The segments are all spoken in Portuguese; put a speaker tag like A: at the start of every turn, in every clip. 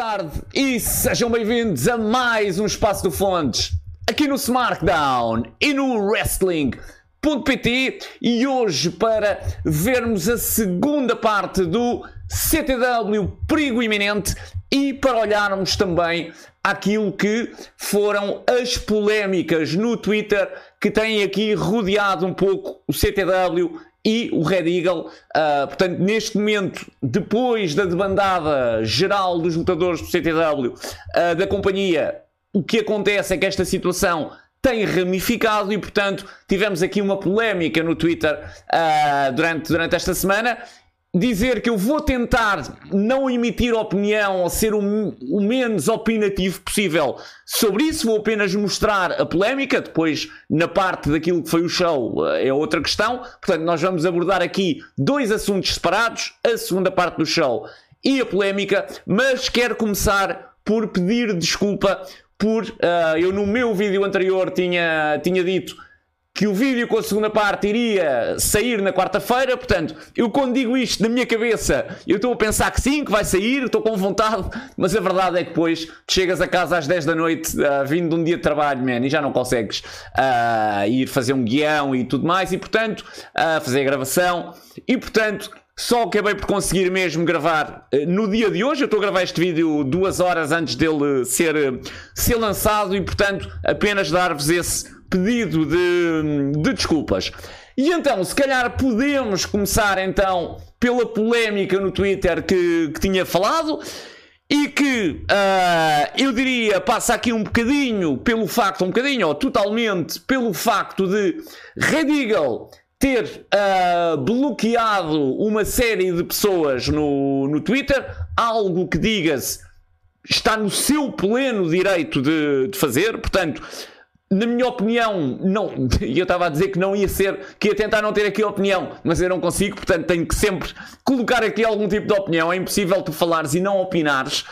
A: tarde e sejam bem-vindos a mais um Espaço do Fontes aqui no SmackDown e no Wrestling.pt e hoje para vermos a segunda parte do CTW Perigo Iminente e para olharmos também aquilo que foram as polémicas no Twitter que têm aqui rodeado um pouco o CTW e o Red Eagle. Uh, portanto, neste momento, depois da debandada geral dos lutadores do CTW uh, da companhia, o que acontece é que esta situação tem ramificado e, portanto, tivemos aqui uma polémica no Twitter uh, durante, durante esta semana dizer que eu vou tentar não emitir opinião ou ser o, o, menos opinativo possível sobre isso, vou apenas mostrar a polémica, depois na parte daquilo que foi o show eh, é outra questão, portanto nós vamos abordar aqui dois assuntos separados, a segunda parte do show e a polémica, mas quero começar por pedir desculpa por uh, eu no meu vídeo anterior tinha, tinha dito que o vídeo com a segunda parte iria sair na quarta-feira, portanto, eu quando digo isto na minha cabeça, eu estou a pensar que sim, que vai sair, estou com vontade, mas a verdade é que depois chegas a casa às 10 da noite, uh, vindo de um dia de trabalho, man, e já não consegues uh, ir fazer um guião e tudo mais, e portanto, uh, fazer a gravação, e portanto, só acabei por conseguir mesmo gravar no dia de hoje. Eu estou a gravar este vídeo duas horas antes dele ser, ser lançado e, portanto, apenas dar-vos esse pedido de, de desculpas. E então, se calhar podemos começar então pela polémica no Twitter que, que tinha falado e que uh, eu diria passa aqui um bocadinho pelo facto, um bocadinho ou totalmente pelo facto de Red Eagle ter uh, bloqueado uma série de pessoas no, no Twitter, algo que diga-se está no seu pleno direito de, de fazer, portanto na minha opinião, não, eu estava a dizer que não ia ser, que ia tentar não ter aqui opinião, mas eu não consigo, portanto tenho que sempre colocar aqui algum tipo de opinião. É impossível tu falares e não opinares.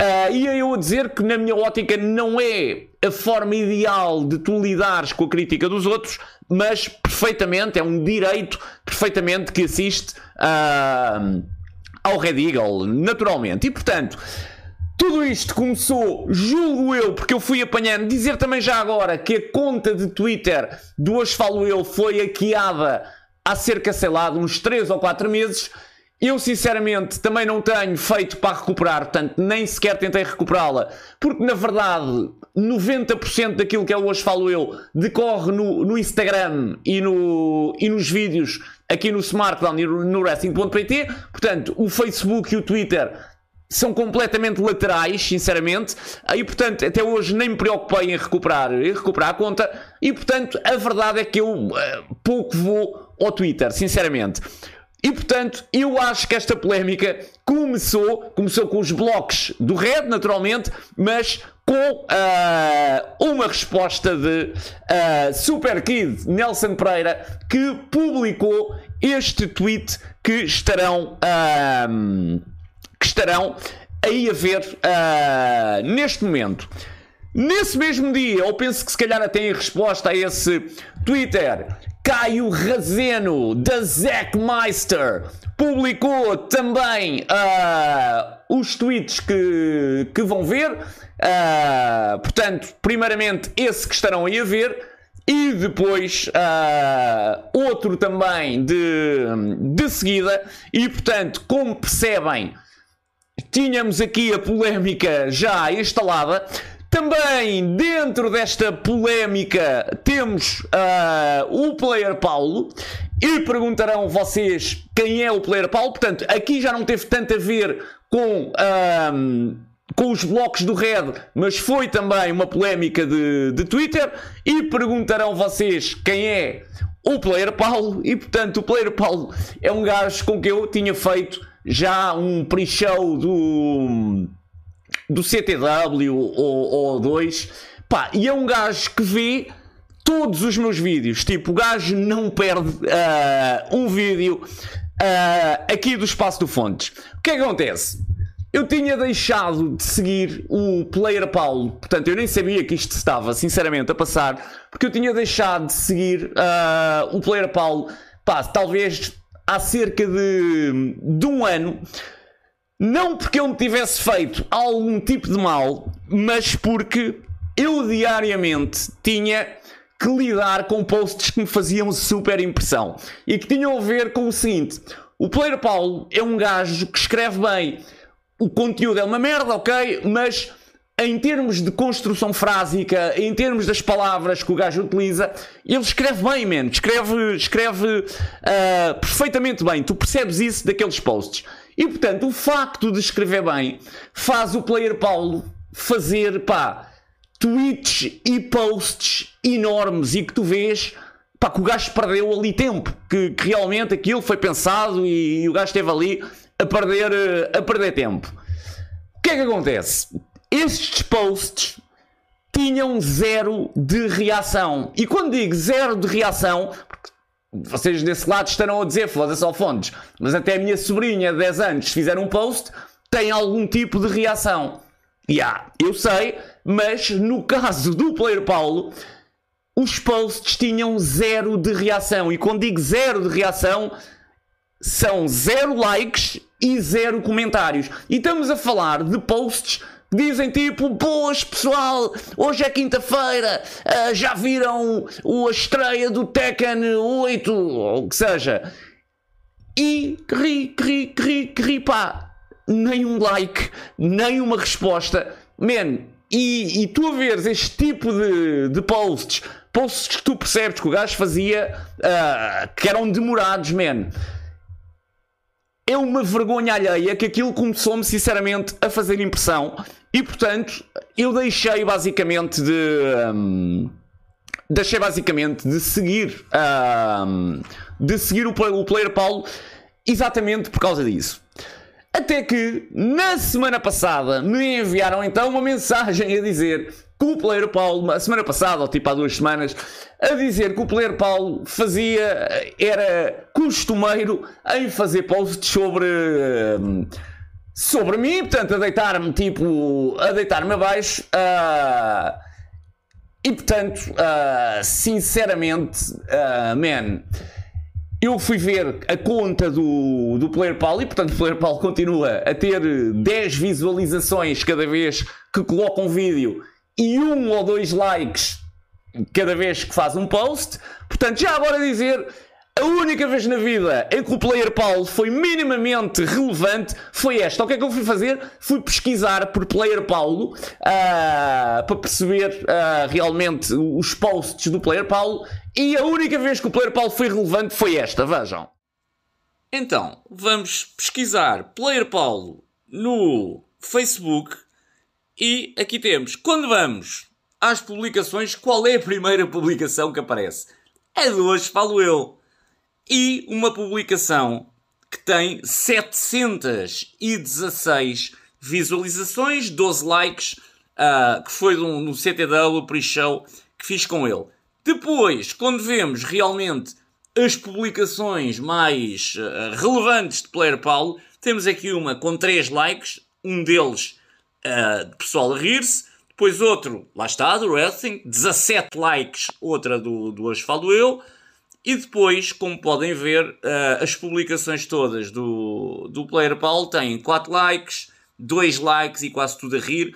A: Uh, e eu a dizer que, na minha ótica, não é a forma ideal de tu lidares com a crítica dos outros, mas perfeitamente, é um direito perfeitamente que assiste uh, ao Red Eagle, naturalmente. E portanto. Tudo isto começou, julgo eu, porque eu fui apanhando. Dizer também já agora que a conta de Twitter do Hoje Falo Eu foi hackeada há cerca, sei lá, de uns 3 ou 4 meses. Eu, sinceramente, também não tenho feito para recuperar, portanto, nem sequer tentei recuperá-la, porque na verdade 90% daquilo que é Hoje Falo Eu decorre no, no Instagram e, no, e nos vídeos aqui no Smartdown e no Wrestling.pt. Portanto, o Facebook e o Twitter são completamente laterais, sinceramente. E portanto, até hoje nem me preocupei em recuperar, em recuperar a conta. E portanto, a verdade é que eu uh, pouco vou ao Twitter, sinceramente. E portanto, eu acho que esta polémica começou, começou com os blocos do Red, naturalmente, mas com uh, uma resposta de uh, Super Kid Nelson Pereira que publicou este tweet que estarão. Uh, que estarão aí a ver uh, neste momento. Nesse mesmo dia, eu penso que se calhar até em resposta a esse Twitter, Caio Razeno, da Zack Meister, publicou também uh, os tweets que, que vão ver. Uh, portanto, primeiramente esse que estarão aí a ver. E depois outro também de, de seguida. E portanto, como percebem, tínhamos aqui a polémica já instalada. Também dentro desta polémica temos uh, o player Paulo e perguntarão vocês quem é o player Paulo. Portanto, aqui já não teve tanto a ver com, uh, com os blocos do Red, mas foi também uma polémica de, de Twitter. E perguntarão vocês quem é o player Paulo. E portanto, o player Paulo é um gajo com que eu tinha feito já um pre-show do, do CTW ou, ou 2, pá, e é um gajo que vê todos os meus vídeos. Tipo, o gajo não perde uh, um vídeo uh, aqui do Espaço do Fontes. O que é que acontece? Eu tinha deixado de seguir o Player Paulo, portanto eu nem sabia que isto estava, sinceramente, a passar, porque eu tinha deixado de seguir uh, o Player Paulo, pá, talvez há cerca de, de um ano. Não porque eu me tivesse feito algum tipo de mal, mas porque eu diariamente tinha que lidar com posts que me faziam super impressão e que tinham a ver com o seguinte: o Player Paulo é um gajo que escreve bem, o conteúdo é uma merda, ok, mas em termos de construção frásica, em termos das palavras que o gajo utiliza, ele escreve bem, man. Escreve, escreve uh, perfeitamente bem. Tu percebes isso daqueles posts. E portanto, o facto de escrever bem faz o player Paulo fazer, pá, tweets e posts enormes e que tu vês, pá, que o gajo perdeu ali tempo. Que, que realmente aquilo foi pensado e, e o gajo esteve ali a perder, a perder tempo. O que é que acontece? Estes posts tinham zero de reação. E quando digo zero de reação, vocês desse lado estarão a dizer, foda-se ao fontes, mas até a minha sobrinha de 10 anos, se fizer um post, tem algum tipo de reação. E yeah, eu sei, mas no caso do Player Paulo, os posts tinham zero de reação. E quando digo zero de reação, são zero likes e zero comentários. E estamos a falar de posts Dizem tipo, boas pessoal, hoje é quinta-feira, uh, já viram a estreia do Tekken 8, ou o que seja. E ri, ri, ri, ri, pá, nem um like, nem uma resposta. Man, e, e tu a veres este tipo de, de posts, posts que tu percebes que o gajo fazia, uh, que eram demorados, man é uma vergonha alheia que aquilo começou-me sinceramente a fazer impressão e portanto eu deixei basicamente de. Um, deixei basicamente de seguir. Um, de seguir o, o player Paulo exatamente por causa disso. Até que na semana passada me enviaram então uma mensagem a dizer que o player Paulo, a semana passada, ou tipo há duas semanas, a dizer que o player Paulo fazia, era costumeiro em fazer posts sobre. Sobre mim, portanto, a deitar-me tipo. a deitar-me abaixo. Uh, e portanto, uh, sinceramente, uh, man, eu fui ver a conta do, do Player Paulo e portanto o Player Paulo continua a ter 10 visualizações cada vez que coloca um vídeo e um ou dois likes cada vez que faz um post. Portanto, já agora dizer. A única vez na vida em que o player Paulo foi minimamente relevante foi esta. O que é que eu fui fazer? Fui pesquisar por player Paulo uh, para perceber uh, realmente os posts do player Paulo e a única vez que o player Paulo foi relevante foi esta. Vejam.
B: Então, vamos pesquisar player Paulo no Facebook e aqui temos, quando vamos às publicações, qual é a primeira publicação que aparece? É de hoje, falo eu. E uma publicação que tem 716 visualizações, 12 likes, uh, que foi no, no CTW pre-show que fiz com ele. Depois, quando vemos realmente as publicações mais uh, relevantes de Player Paulo, temos aqui uma com 3 likes, um deles uh, de pessoal a rir-se. Depois outro, lá está, do Wrestling, 17 likes, outra do, do Falo Eu. E depois, como podem ver, uh, as publicações todas do, do Player Paulo têm 4 likes, 2 likes e quase tudo a rir.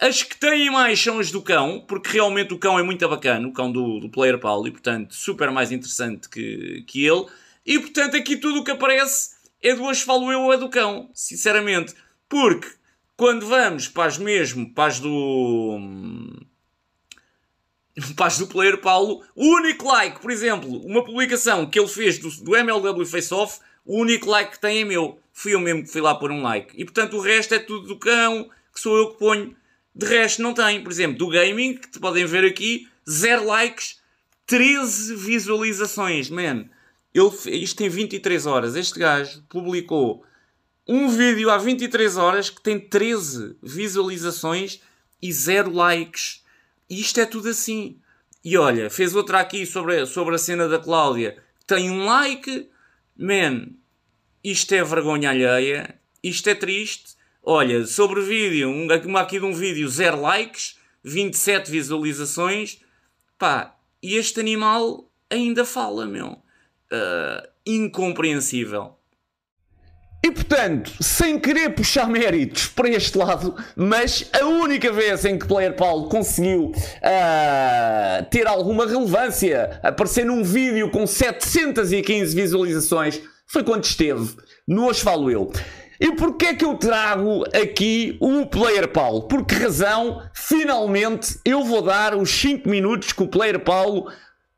B: As que têm mais são as do cão, porque realmente o cão é muito bacana, o cão do, do Player Paulo, e portanto super mais interessante que, que ele. E portanto aqui tudo o que aparece é do Hoje Falo Eu ou é do cão, sinceramente. Porque quando vamos para as mesmo, para as do. As do player Paulo, o único like, por exemplo, uma publicação que ele fez do, do MLW Face Off, o único like que tem é meu. Fui eu mesmo que fui lá pôr um like. E portanto o resto é tudo do cão, que sou eu que ponho. De resto não tem. Por exemplo, do gaming, que podem ver aqui, 0 likes, 13 visualizações. Man, ele, isto tem 23 horas. Este gajo publicou um vídeo há 23 horas que tem 13 visualizações e 0 likes. E isto é tudo assim. E olha, fez outra aqui sobre, sobre a cena da Cláudia. Tem um like. Man, isto é vergonha alheia. Isto é triste. Olha, sobre vídeo, um, aqui de um vídeo, 0 likes, 27 visualizações. Pá, e este animal ainda fala, meu. Uh, incompreensível.
A: E portanto, sem querer puxar méritos para este lado, mas a única vez em que Player Paulo conseguiu uh, ter alguma relevância, aparecer num vídeo com 715 visualizações, foi quando esteve no Falo Eu. E porquê é que eu trago aqui o Player Paulo? Por que razão, finalmente, eu vou dar os 5 minutos que o Player Paulo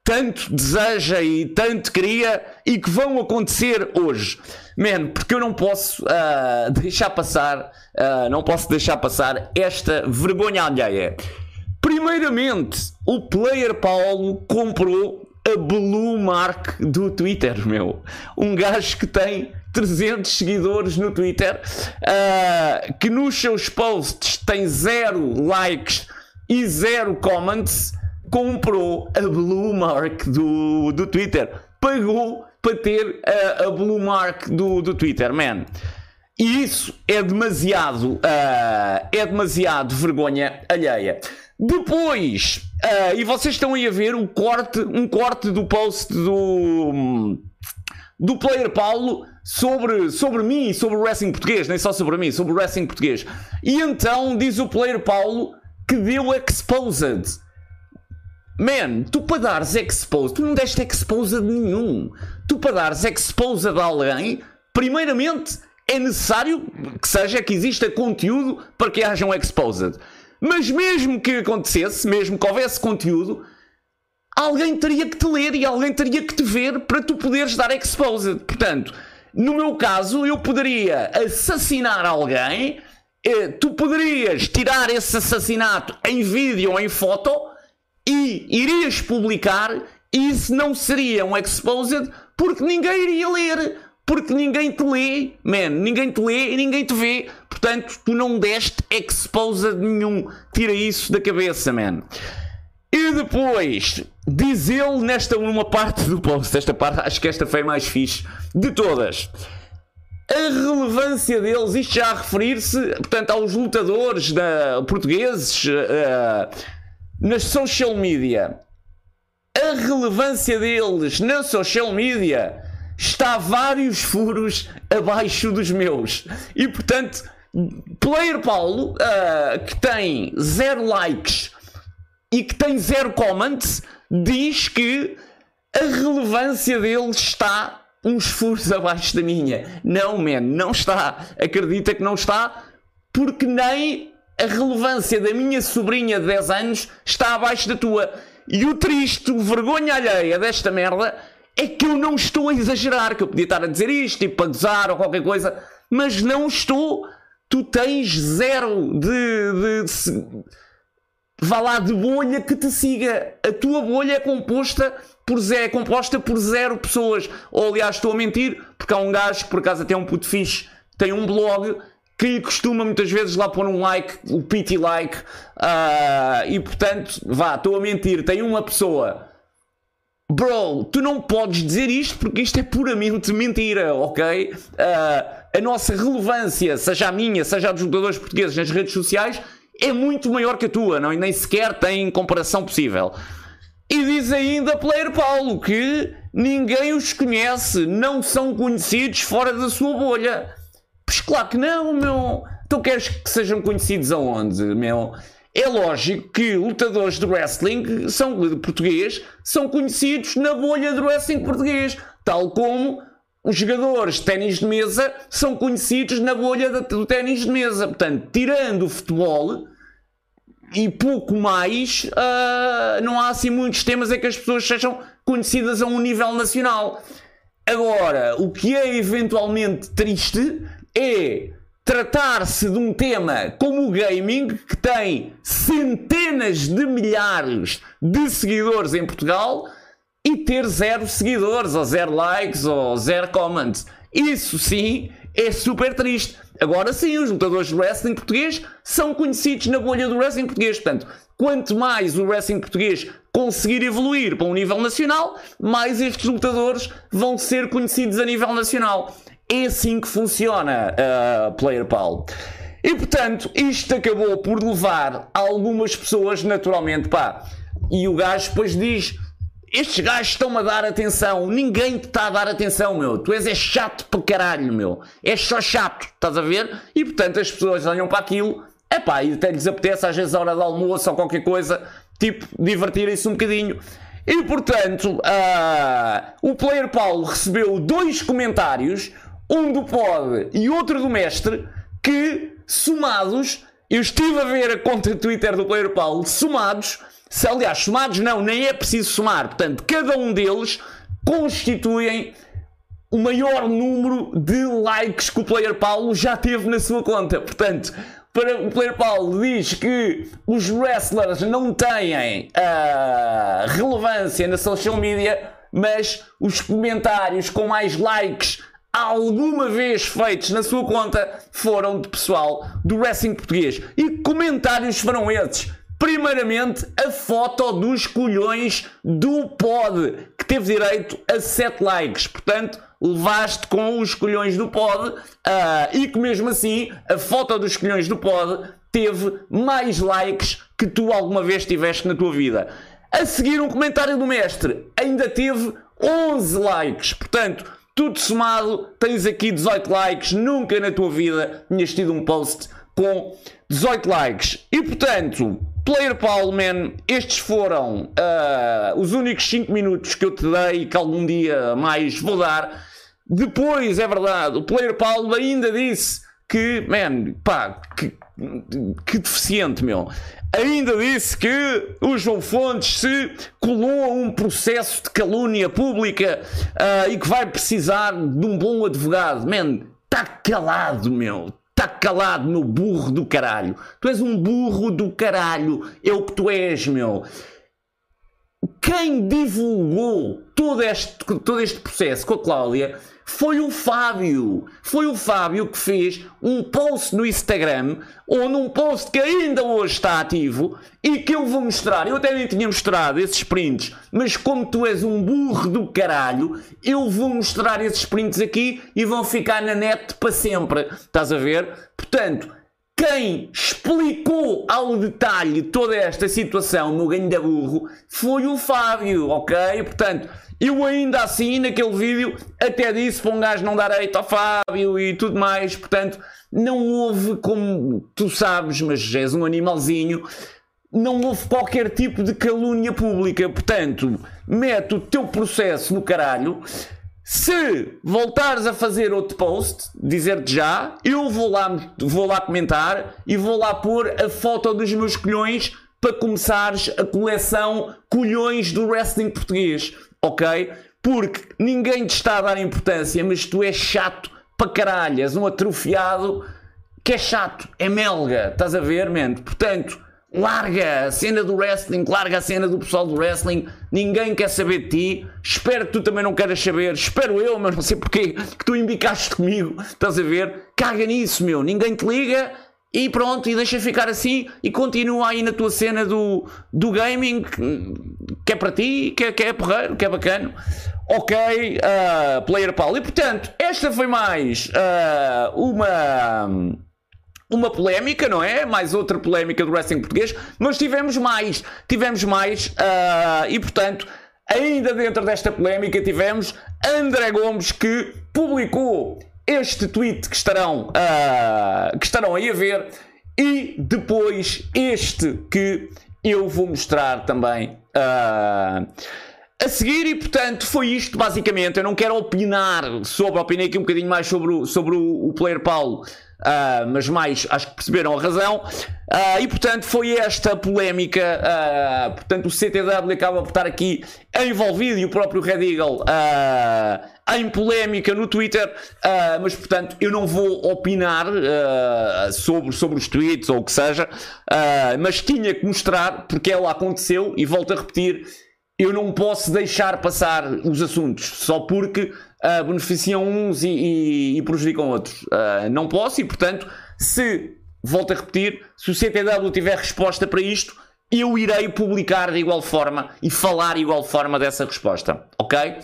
A: tanto deseja e tanto queria e que vão acontecer hoje. Man, porque eu não posso uh, deixar passar, uh, não posso deixar passar esta vergonha alheia. Primeiramente, o player Paulo comprou a Blue Mark do Twitter, meu. Um gajo que tem 300 seguidores no Twitter, uh, que nos seus posts tem zero likes e zero comments comprou a Blue Mark do, do Twitter. Pagou para ter a, a Blue Mark do, do Twitter, man. E isso é demasiado, uh, é demasiado vergonha alheia. Depois, uh, e vocês estão aí a ver o corte, um corte do post do, do player Paulo sobre, sobre mim, sobre o wrestling português, nem só sobre mim, sobre o wrestling português. E então diz o player Paulo que deu exposed. Man, tu para dares expose, tu não deste expose de nenhum. Tu para dares expose a alguém, primeiramente é necessário que seja que exista conteúdo para que haja um exposed. Mas mesmo que acontecesse, mesmo que houvesse conteúdo, alguém teria que te ler e alguém teria que te ver para tu poderes dar exposed. Portanto, no meu caso, eu poderia assassinar alguém, eh, tu poderias tirar esse assassinato em vídeo ou em foto e irias publicar, isso não seria um exposed porque ninguém iria ler. Porque ninguém te lê, man, ninguém te lê e ninguém te vê. Portanto, tu não deste exposed nenhum. Tira isso da cabeça, man. E depois, diz ele nesta uma parte do post, esta parte, acho que esta foi mais fixe de todas. A relevância deles, isto já a referir-se, portanto, aos lutadores da, portugueses, uh, nas social media, a relevância deles na social media está vários furos abaixo dos meus. E portanto, Player Paulo, uh, que tem zero likes e que tem zero comments, diz que a relevância deles está uns furos abaixo da minha. Não, man, não está. Acredita que não está, porque nem a relevância da minha sobrinha de 10 anos está abaixo da tua. E o triste, o vergonha alheia desta merda é que eu não estou a exagerar, que eu podia estar a dizer isto, tipo, para gozar ou qualquer coisa, mas não estou. Tu tens zero de, de, de vá lá de bolha que te siga. A tua bolha é composta por zero, é composta por zero pessoas. Ou aliás, estou a mentir, porque há um gajo que por acaso até é um puto fixe, tem um blog que costuma muitas vezes lá pôr um like, o pity like, uh, e portanto, vá, estou a mentir, tem uma pessoa. Bro, tu não podes dizer isto porque isto é puramente mentira, ok? Uh, a nossa relevância, seja a minha, seja a dos jogadores portugueses nas redes sociais, é muito maior que a tua, não? e nem sequer tem comparação possível. E diz ainda Player Paulo que ninguém os conhece, não são conhecidos fora da sua bolha. Pois claro que não, meu. Tu queres que sejam conhecidos aonde, meu? É lógico que lutadores de wrestling são, de português são conhecidos na bolha do wrestling português, tal como os jogadores de ténis de mesa são conhecidos na bolha do ténis de mesa. Portanto, tirando o futebol e pouco mais, uh, não há assim muitos temas em que as pessoas sejam conhecidas a um nível nacional. Agora, o que é eventualmente triste é tratar-se de um tema como o gaming, que tem centenas de milhares de seguidores em Portugal, e ter zero seguidores, ou zero likes, ou zero comments. Isso sim é super triste. Agora sim, os lutadores de wrestling português são conhecidos na bolha do wrestling português. Portanto, quanto mais o wrestling português conseguir evoluir para um nível nacional, mais estes lutadores vão ser conhecidos a nível nacional. É assim que funciona, uh, Player Paulo. E portanto, isto acabou por levar algumas pessoas naturalmente, pá. E o gajo depois diz: estes gajos estão-me a dar atenção, ninguém te está a dar atenção, meu. Tu és é chato para caralho, meu. És só chato, estás a ver? E portanto as pessoas olham para aquilo, epá, e até lhes apetece às vezes a hora do almoço ou qualquer coisa, tipo, divertirem-se um bocadinho. E portanto, uh, o Player Paulo recebeu dois comentários, um do Pod e outro do Mestre, que somados, eu estive a ver a conta Twitter do Player Paulo, somados se, aliás, somados não, nem é preciso somar. Portanto, cada um deles constituem o maior número de likes que o Player Paulo já teve na sua conta. Portanto, para o Player Paulo diz que os wrestlers não têm uh, relevância na social media, mas os comentários com mais likes alguma vez feitos na sua conta foram de pessoal do wrestling português. E comentários foram esses? Primeiramente, a foto dos colhões do pod, que teve direito a 7 likes. Portanto, levaste com os colhões do pod uh, e que mesmo assim a foto dos colhões do pod teve mais likes que tu alguma vez tiveste na tua vida. A seguir, um comentário do mestre ainda teve 11 likes. Portanto, tudo somado, tens aqui 18 likes. Nunca na tua vida tinhas tido um post com 18 likes. E portanto, Player Paulo, man, estes foram uh, os únicos 5 minutos que eu te dei e que algum dia mais vou dar. Depois, é verdade, o Player Paulo ainda disse que, man, pá, que, que deficiente, meu. Ainda disse que o João Fontes se colou a um processo de calúnia pública uh, e que vai precisar de um bom advogado. Man, está calado, meu. Está calado, meu burro do caralho. Tu és um burro do caralho. É o que tu és, meu. Quem divulgou todo este, todo este processo com a Cláudia foi o Fábio. Foi o Fábio que fez um post no Instagram, ou num post que ainda hoje está ativo, e que eu vou mostrar. Eu até nem tinha mostrado esses prints, mas como tu és um burro do caralho, eu vou mostrar esses prints aqui e vão ficar na net para sempre. Estás a ver? Portanto, quem explicou ao detalhe toda esta situação no ganho da burro foi o Fábio, ok? Portanto, eu ainda assim, naquele vídeo, até disse para um gajo não dar eito ao Fábio e tudo mais. Portanto, não houve, como tu sabes, mas és um animalzinho, não houve qualquer tipo de calúnia pública. Portanto, mete o teu processo no caralho. Se voltares a fazer outro post, dizer-te já, eu vou lá, vou lá comentar e vou lá pôr a foto dos meus colhões para começares a coleção colhões do wrestling português ok? Porque ninguém te está a dar importância, mas tu és chato para caralho, és um atrofiado que é chato, é melga, estás a ver, mente? Portanto, larga a cena do wrestling, larga a cena do pessoal do wrestling, ninguém quer saber de ti, espero que tu também não queiras saber, espero eu, mas não sei porque que tu embicaste comigo, estás a ver? Caga nisso, meu, ninguém te liga, e pronto, e deixa ficar assim e continua aí na tua cena do, do gaming que é para ti, que é, que é porreiro, que é bacana. Ok, uh, Player Paulo. E portanto, esta foi mais uh, uma, uma polémica, não é? Mais outra polémica do wrestling português, mas tivemos mais, tivemos mais, uh, e portanto, ainda dentro desta polémica, tivemos André Gomes que publicou este tweet que estarão, uh, que estarão aí a ver e depois este que eu vou mostrar também uh, a seguir e portanto foi isto basicamente. Eu não quero opinar sobre, opinei aqui um bocadinho mais sobre o, sobre o, o player Paulo Uh, mas mais acho que perceberam a razão. Uh, e portanto foi esta polémica. Uh, portanto, o CTW acaba por estar aqui envolvido e o próprio Red Eagle em polémica no Twitter. mas portanto, eu não vou opinar sobre, sobre os tweets ou o que seja, mas tinha que mostrar porque ela aconteceu e volto a repetir. Eu não posso deixar passar os assuntos só porque uh, beneficiam uns e, e, e prejudicam outros. Uh, não posso e, portanto, se, volto a repetir, se o CTW tiver resposta para isto, eu irei publicar de igual forma e falar de igual forma dessa resposta, ok?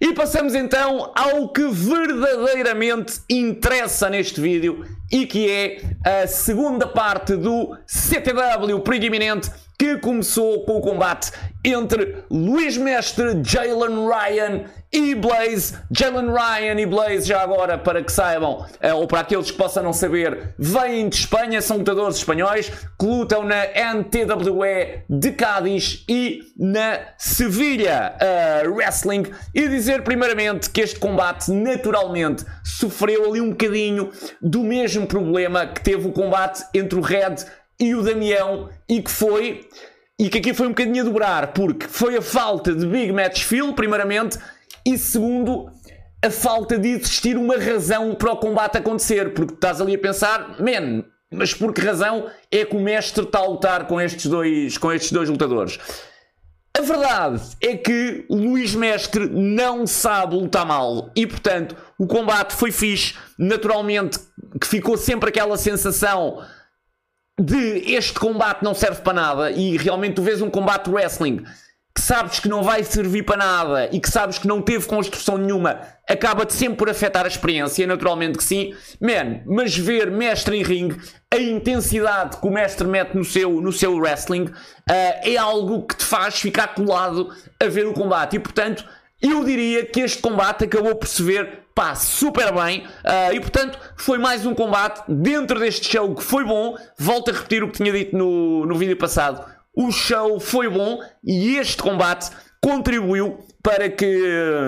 A: E passamos então ao que verdadeiramente interessa neste vídeo e que é a segunda parte do CTW preeminente que começou com o combate entre Luís Mestre, Jalen Ryan e Blaze. Jalen Ryan e Blaze, já agora, para que saibam, eh, ou para aqueles que possam não saber, vêm de Espanha, são lutadores espanhóis que lutam na NTWE de Cádiz e na Sevilha uh, Wrestling. E dizer, primeiramente, que este combate naturalmente sofreu ali um bocadinho do mesmo problema que teve o combate entre o Red e o Damião e que foi e que aqui foi um bocadinho a dobrar porque foi a falta de Big Match Feel primeiramente e segundo a falta de existir uma razão para o combate acontecer. Porque estás ali a pensar man mas por que razão é que o mestre está a lutar com estes dois com estes dois lutadores? A verdade é que Luís Mestre não sabe lutar mal. E, portanto, o combate foi fixe. Naturalmente, que ficou sempre aquela sensação de este combate não serve para nada. E realmente tu vês um combate wrestling que sabes que não vai servir para nada e que sabes que não teve construção nenhuma, acaba-te sempre por afetar a experiência, naturalmente que sim. Man, mas ver mestre em ring, a intensidade que o mestre mete no seu, no seu wrestling, uh, é algo que te faz ficar colado a ver o combate. E portanto, eu diria que este combate acabou por se ver pá, super bem. Uh, e portanto, foi mais um combate dentro deste show que foi bom. Volto a repetir o que tinha dito no, no vídeo passado. O show foi bom e este combate contribuiu para que,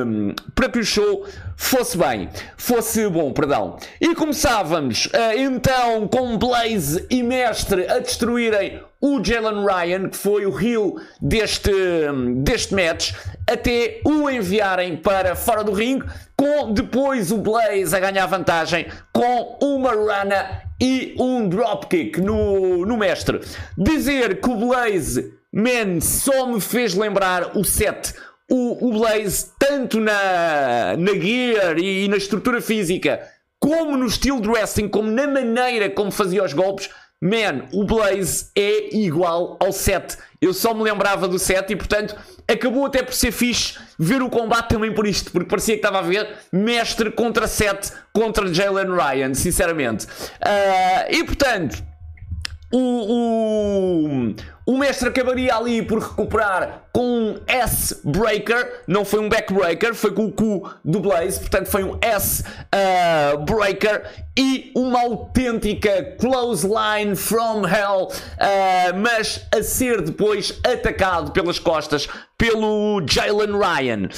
A: hum, para que o show fosse bem, fosse bom, perdão. E começávamos uh, então com Blaze e Mestre a destruírem o Jalen Ryan, que foi o heel deste, hum, deste match, até o enviarem para fora do ringue, com depois o Blaze a ganhar vantagem com uma rana e um dropkick no, no mestre. Dizer que o Blaze, man, só me fez lembrar o set o, o Blaze, tanto na, na gear e, e na estrutura física, como no estilo de wrestling, como na maneira como fazia os golpes, man, o Blaze é igual ao 7. Eu só me lembrava do 7 e, portanto, acabou até por ser fixe ver o combate também por isto, porque parecia que estava a ver mestre contra 7 contra Jalen Ryan, sinceramente. Uh, e, portanto, o, mestre acabaria ali por recuperar com um S-Breaker, não foi um Backbreaker, foi com o cu do Blaze, portanto foi um S-Breaker uh, e uma autêntica Clothesline from Hell, uh, mas a ser depois atacado pelas costas pelo Jalen Ryan.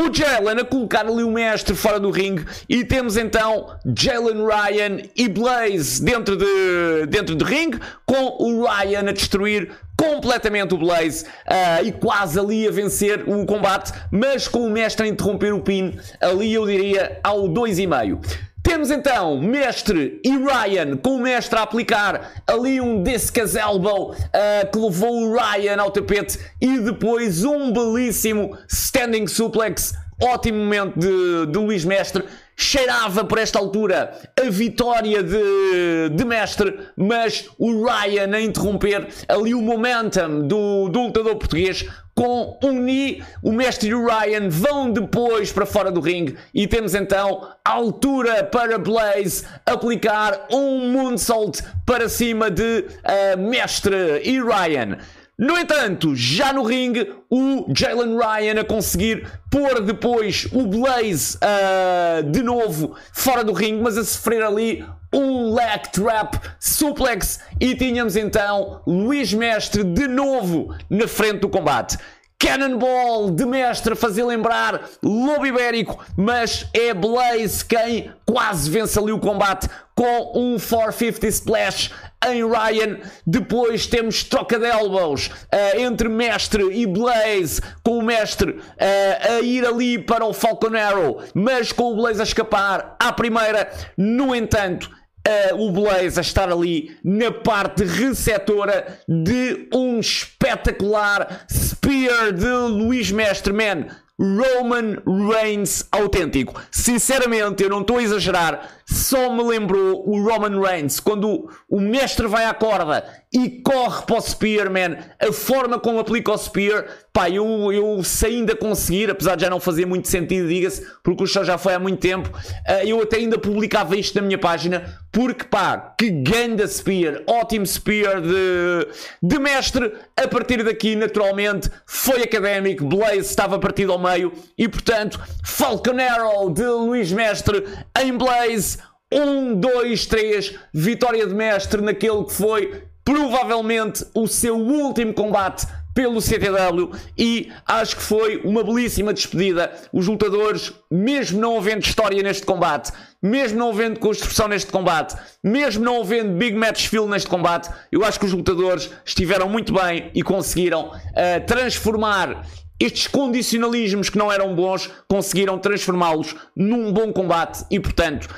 A: O Jalen a colocar ali o mestre fora do ringue e temos então Jalen Ryan e Blaze dentro de, dentro do ringue com o Ryan a destruir completamente o Blaze uh, e quase ali a vencer o combate, mas com o mestre a interromper o pin ali eu diria ao 2,5. Temos então Mestre e Ryan, com o Mestre a aplicar ali um Discus Elbow uh, que levou o Ryan ao tapete e depois um belíssimo Standing Suplex. Ótimo momento de, de Luís Mestre cheirava por esta altura a vitória de, de mestre, mas o Ryan a interromper ali o momentum do, do lutador português com um knee, o mestre e o Ryan vão depois para fora do ringue e temos então a altura para Blaze aplicar um moonsault para cima de uh, mestre e Ryan. No entanto, já no ringue, o Jalen Ryan a conseguir pôr depois o Blaze uh, de novo fora do ringue, mas a sofrer ali um leg trap suplex e tínhamos então Luís Mestre de novo na frente do combate. Cannonball de mestre a fazer lembrar Lobo Ibérico, mas é Blaze quem quase vence ali o combate com um 450 Splash em Ryan. Depois temos troca de elbows uh, entre mestre e Blaze, com o mestre uh, a ir ali para o Falcon Arrow, mas com o Blaze a escapar à primeira. No entanto, uh, o Blaze a estar ali na parte receptora de um espetacular Spear de Luís Mestre, man. Roman Reigns autêntico. Sinceramente, eu não estou a exagerar. Só me lembrou o Roman Reigns, quando o mestre vai à corda e corre para o Spear, man. A forma como aplica o Spear, pá, eu, eu se ainda conseguir, apesar de já não fazer muito sentido, diga-se, porque o show já foi há muito tempo, uh, eu até ainda publicava isto na minha página, porque pá, que ganda Spear, ótimo Spear de, de mestre. A partir daqui, naturalmente, foi académico, Blaze estava partido ao meio e, portanto, Falcon Arrow de Luís Mestre em Blaze. Um, dois, três, vitória de mestre naquele que foi provavelmente o seu último combate pelo CTW e acho que foi uma belíssima despedida. Os lutadores, mesmo não havendo história neste combate, mesmo não havendo construção neste combate, mesmo não havendo Big Match Feel neste combate, eu acho que os lutadores estiveram muito bem e conseguiram uh, transformar estes condicionalismos que não eram bons, conseguiram transformá-los num bom combate e, portanto,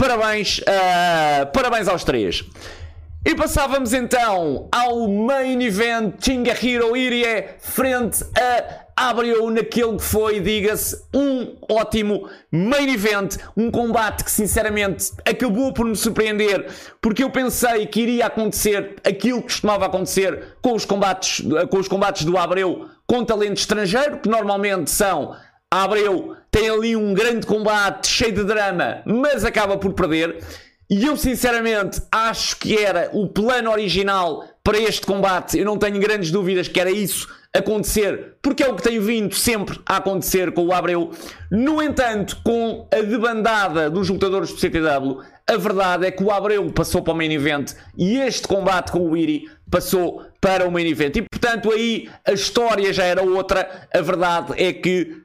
A: parabéns, uh, parabéns aos três. E passávamos então ao main event Chingahiro Irie frente a Abreu naquele que foi, diga-se, um ótimo main event, um combate que sinceramente acabou por me surpreender, porque eu pensei que iria acontecer aquilo que costumava acontecer com os combates, com os combates do Abreu com talento estrangeiro, que normalmente são Abreu tem ali um grande combate cheio de drama, mas acaba por perder. E eu sinceramente acho que era o plano original para este combate. Eu não tenho grandes dúvidas que era isso acontecer, porque é o que tem vindo sempre a acontecer com o Abreu. No entanto, com a debandada dos lutadores do CTW, a verdade é que o Abreu passou para o main event e este combate com o Iri passou para o main event. E portanto, aí a história já era outra. A verdade é que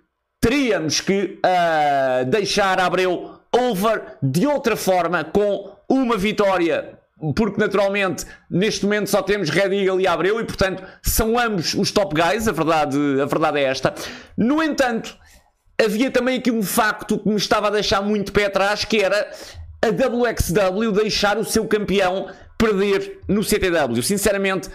A: teríamos que uh, deixar Abreu over de outra forma, com uma vitória porque naturalmente neste momento só temos Red Eagle e Abreu e portanto são ambos os top guys, a verdade, a verdade é esta. No entanto, havia também aqui um facto que me estava a deixar muito pé atrás, que era a WXW deixar o seu campeão perder no CTW. Sinceramente,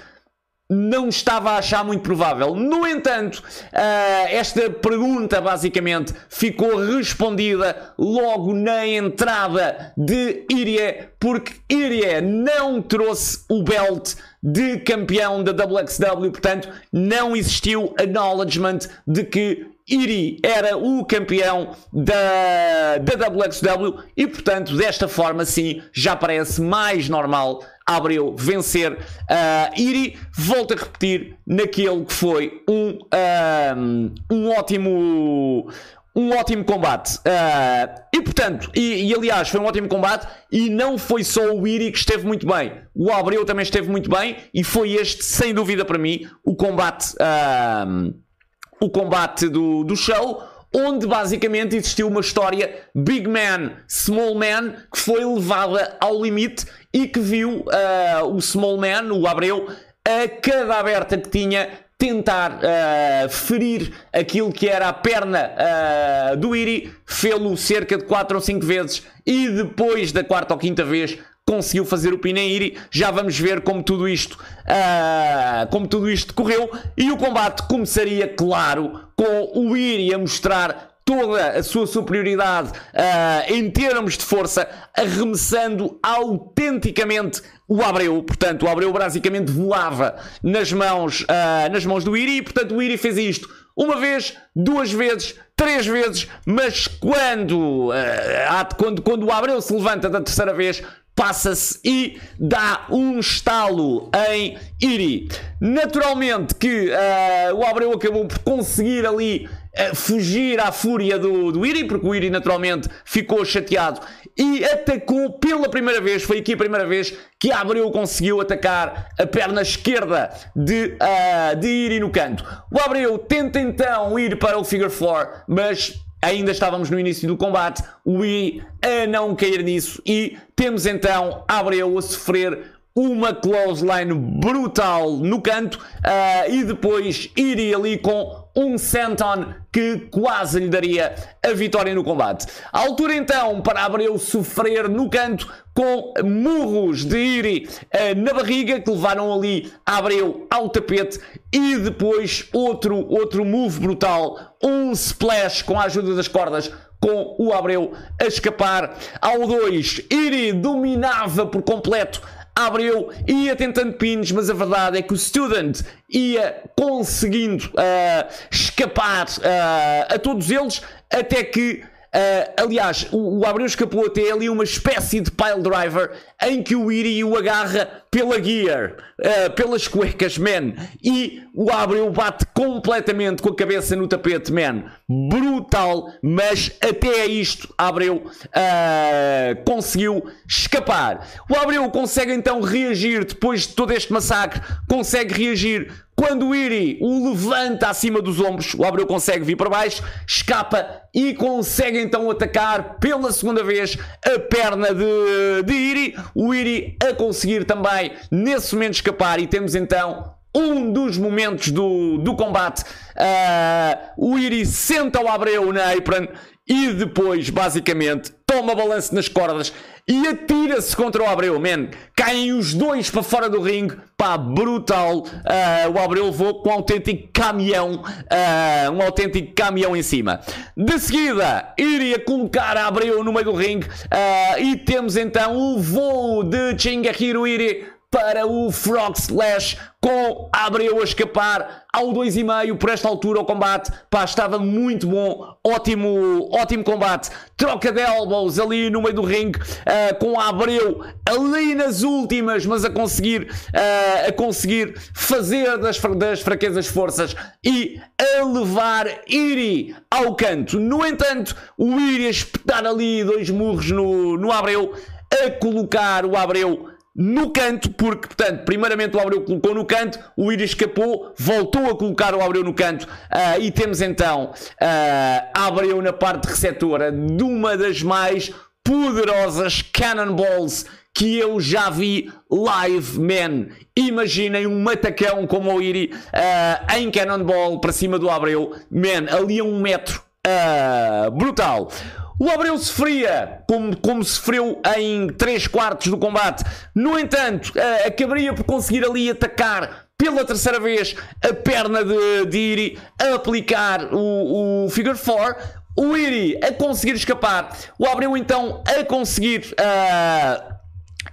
A: não estava a achar muito provável. No entanto, uh, esta pergunta basicamente ficou respondida logo na entrada de Irie, porque Irie não trouxe o belt de campeão da WXW, portanto, não existiu acknowledgement de que Iri era o campeão da, da WXW e, portanto, desta forma, sim, já parece mais normal Abreu vencer uh, Iri. Volto a repetir naquele que foi um, um, um ótimo um ótimo combate. Uh, e portanto, e, e, aliás, foi um ótimo combate e não foi só o Iri que esteve muito bem. O Abreu também esteve muito bem e foi este, sem dúvida para mim, o combate, uh, o combate do, do show. Onde basicamente existiu uma história Big Man, Small Man, que foi levada ao limite e que viu uh, o Small Man, o Abreu, a cada aberta que tinha tentar uh, ferir aquilo que era a perna uh, do Iri, fê-lo cerca de 4 ou 5 vezes e depois da quarta ou quinta vez conseguiu fazer o pin em Iri. Já vamos ver como tudo isto uh, como tudo isto correu e o combate começaria, claro, com o Iri a mostrar toda a sua superioridade uh, em termos de força, arremessando autenticamente o Abreu. Portanto, o Abreu basicamente voava nas mãos, uh, nas mãos do Iri portanto, o Iri fez isto uma vez, duas vezes, três vezes, mas quando, uh, quando, quando o Abreu se levanta da terceira vez, passa-se e dá um estalo em Iri. Naturalmente que uh, o Abreu acabou por conseguir ali fugir à fúria do, do Iri, porque o Iri naturalmente ficou chateado e atacou pela primeira vez. Foi aqui a primeira vez que Abreu conseguiu atacar a perna esquerda de, uh, de Iri no canto. O Abreu tenta então ir para o Figure 4, mas ainda estávamos no início do combate, o I a não cair nisso e temos então Abreu a sofrer uma clothesline brutal no canto uh, e depois iria ali com um senton que quase lhe daria a vitória no combate. A altura então para Abreu sofrer no canto com murros de Iri uh, na barriga que levaram ali Abreu ao tapete e depois outro, outro move brutal, um splash com a ajuda das cordas com o Abreu a escapar. Ao 2, Iri dominava por completo Abreu ia tentando pins, mas a verdade é que o Student ia conseguindo uh, escapar uh, a todos eles, até que Uh, aliás, o, o Abreu escapou até ali uma espécie de pile driver em que o Iri o agarra pela gear, uh, pelas cuecas, man. E o Abreu bate completamente com a cabeça no tapete, man. Brutal, mas até isto Abreu uh, conseguiu escapar. O Abreu consegue então reagir depois de todo este massacre, consegue reagir quando o Iri o levanta acima dos ombros, o Abreu consegue vir para baixo, escapa e consegue então atacar pela segunda vez a perna de, de Iri. O Iri a conseguir também nesse momento escapar e temos então um dos momentos do, do combate. Uh, o Iri senta o Abreu na apron e depois, basicamente, toma balanço nas cordas e atira-se contra o Abreu, man. Caem os dois para fora do ringue, pá, brutal. Uh, o Abreu levou com um autêntico caminhão, uh, um autêntico caminhão em cima. De seguida, iria colocar a Abreu no meio do ringue uh, e temos então o voo de Chingahiro Iri para o Frog Slash com Abreu a escapar ao 2,5 por esta altura o combate. Pá, estava muito bom, ótimo, ótimo combate. Troca de elbows ali no meio do ringue uh, com Abreu ali nas últimas, mas a conseguir, uh, a conseguir fazer das, das fraquezas forças e a levar Iri ao canto. No entanto, o Iri a espetar ali dois murros no, no Abreu, a colocar o Abreu no canto, porque, portanto, primeiramente o Abreu colocou no canto, o Iri escapou, voltou a colocar o Abreu no canto uh, e temos então uh, Abreu na parte receptora de uma das mais poderosas cannonballs que eu já vi live, man. Imaginem um matacão como o Iri uh, em cannonball para cima do Abreu, man, ali a um metro. Uh, brutal. O Abreu sofria, como, como sofreu em 3 quartos do combate. No entanto, uh, acabaria por conseguir ali atacar pela terceira vez a perna de, de Iri, a aplicar o, o Figure 4. O Iri a conseguir escapar. O Abreu então a conseguir uh,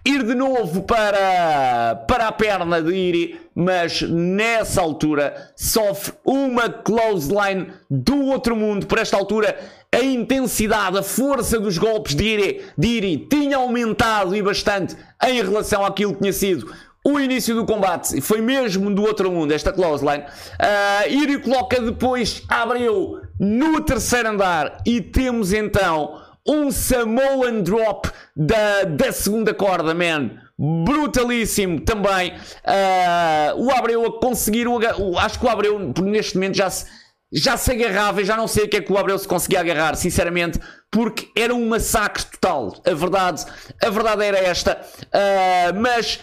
A: ir de novo para, para a perna de Iri, mas nessa altura sofre uma close line do outro mundo. Por esta altura a intensidade, a força dos golpes de Iri, de Iri tinha aumentado e bastante em relação àquilo que tinha sido o início do combate. Foi mesmo do outro mundo, esta close line. Uh, Iri coloca depois Abreu no terceiro andar e temos então um Samoan Drop da, da segunda corda, man. Brutalíssimo também. Uh, o Abreu a conseguir. O, acho que o Abreu, neste momento, já se já se agarrava, e já não sei o que é que o Abreu se conseguia agarrar, sinceramente, porque era um massacre total. A verdade, a verdade era esta. Uh, mas,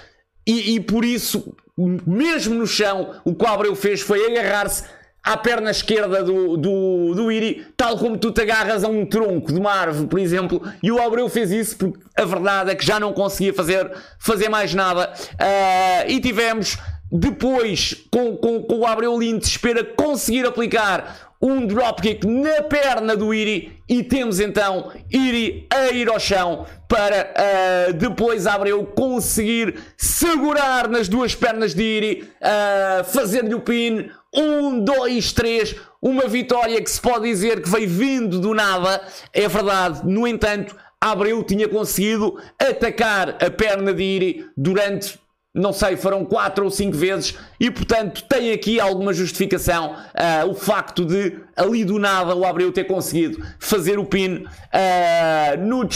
A: e, e, por isso, mesmo no chão, o que o Abreu fez foi agarrar-se à perna esquerda do, do, do Iri, tal como tu te agarras a um tronco de uma árvore, por exemplo, e o Abreu fez isso porque a verdade é que já não conseguia fazer, fazer mais nada. Uh, e tivemos depois, com, com, com o Abreu Lintz, espera conseguir aplicar um dropkick na perna do Iri e temos então Iri a ir ao chão para uh, depois Abreu conseguir segurar nas duas pernas de Iri, uh, fazer-lhe o pin. Um, dois, três. Uma vitória que se pode dizer que veio vindo do nada. É verdade. No entanto, Abreu tinha conseguido atacar a perna de Iri durante não sei, foram quatro ou cinco vezes e portanto tem aqui alguma justificação uh, o facto de ali do nada o Abreu ter conseguido fazer o pin uh, no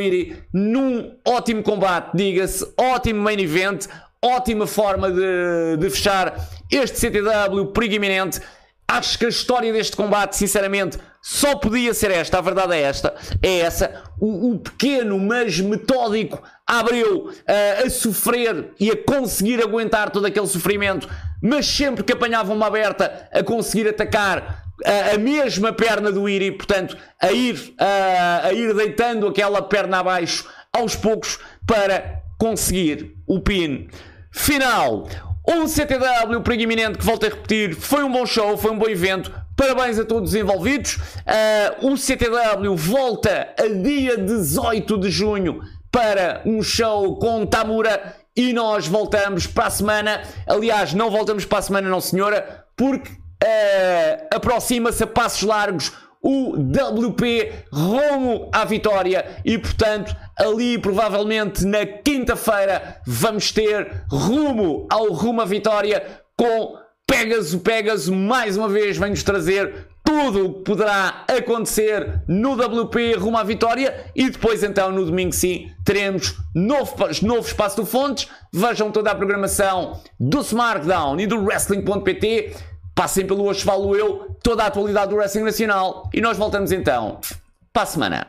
A: Iri num ótimo combate, diga-se, ótimo main event, ótima forma de, de fechar este CTW perigo iminente. Acho que a história deste combate, sinceramente, só podia ser esta. A verdade é esta, é essa. O, o pequeno, mas metódico Abreu uh, a sofrer e a conseguir aguentar todo aquele sofrimento, mas sempre que apanhava uma aberta, a conseguir atacar uh, a mesma perna do Iri, portanto, a ir, uh, a ir deitando aquela perna abaixo aos poucos para conseguir o pin final. Um CTW perigo iminente que volto a repetir, foi um bom show, foi um bom evento, Parabéns a todos os envolvidos. Uh, o CTW volta a dia 18 de junho para um show com Tamura e nós voltamos para a semana. Aliás, não voltamos para a semana, não senhora, porque uh, aproxima-se a passos largos o WP rumo à vitória e portanto ali provavelmente na quinta-feira vamos ter rumo ao rumo à vitória com Pegasus, Pegasus mais uma vez vem-nos trazer tudo o que poderá acontecer no WP rumo à vitória. E depois então no domingo sim teremos novo, novo espaço do Fontes, vejam toda a programação do SmackDown e do Wrestling.pt, passem pelo Hoje Falo Eu, toda a atualidade do Wrestling Nacional. E nós voltamos então para a semana.